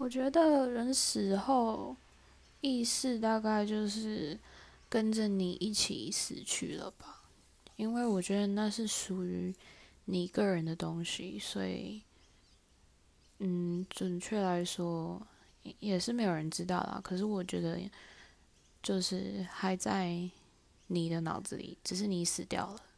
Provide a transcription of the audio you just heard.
我觉得人死后意识大概就是跟着你一起死去了吧。因为我觉得那是属于你个人的东西所以嗯准确来说也是没有人知道啦。可是我觉得就是还在你的脑子里只是你死掉了。